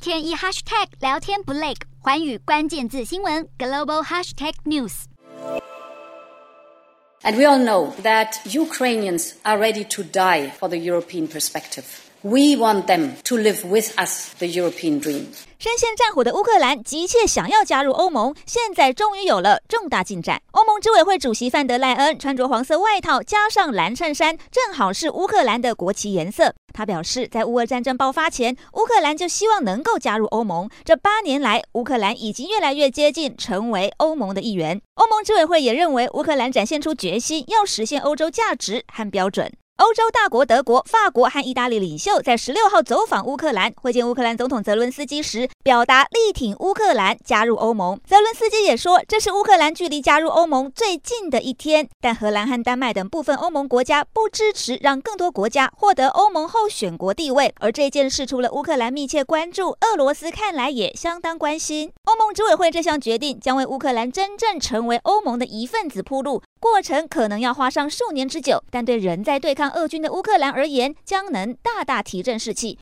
天一 hashtag 聊天不累，寰宇关键字新闻 global hashtag news。And we all know that Ukrainians are ready to die for the European perspective. We want them to live with us the European dream. 深陷战火的乌克兰急切想要加入欧盟，现在终于有了重大进展。欧盟执委会主席范德赖恩穿着黄色外套，加上蓝衬衫，正好是乌克兰的国旗颜色。他表示，在乌俄战争爆发前，乌克兰就希望能够加入欧盟。这八年来，乌克兰已经越来越接近成为欧盟的一员。欧盟执委会也认为，乌克兰展现出决心，要实现欧洲价值和标准。欧洲大国德国、法国和意大利领袖在十六号走访乌克兰，会见乌克兰总统泽伦斯基时，表达力挺乌克兰加入欧盟。泽伦斯基也说，这是乌克兰距离加入欧盟最近的一天。但荷兰和丹麦等部分欧盟国家不支持让更多国家获得欧盟候选国地位。而这件事除了乌克兰密切关注，俄罗斯看来也相当关心。欧盟执委会这项决定将为乌克兰真正成为欧盟的一份子铺路，过程可能要花上数年之久，但对仍在对抗俄军的乌克兰而言，将能大大提振士气。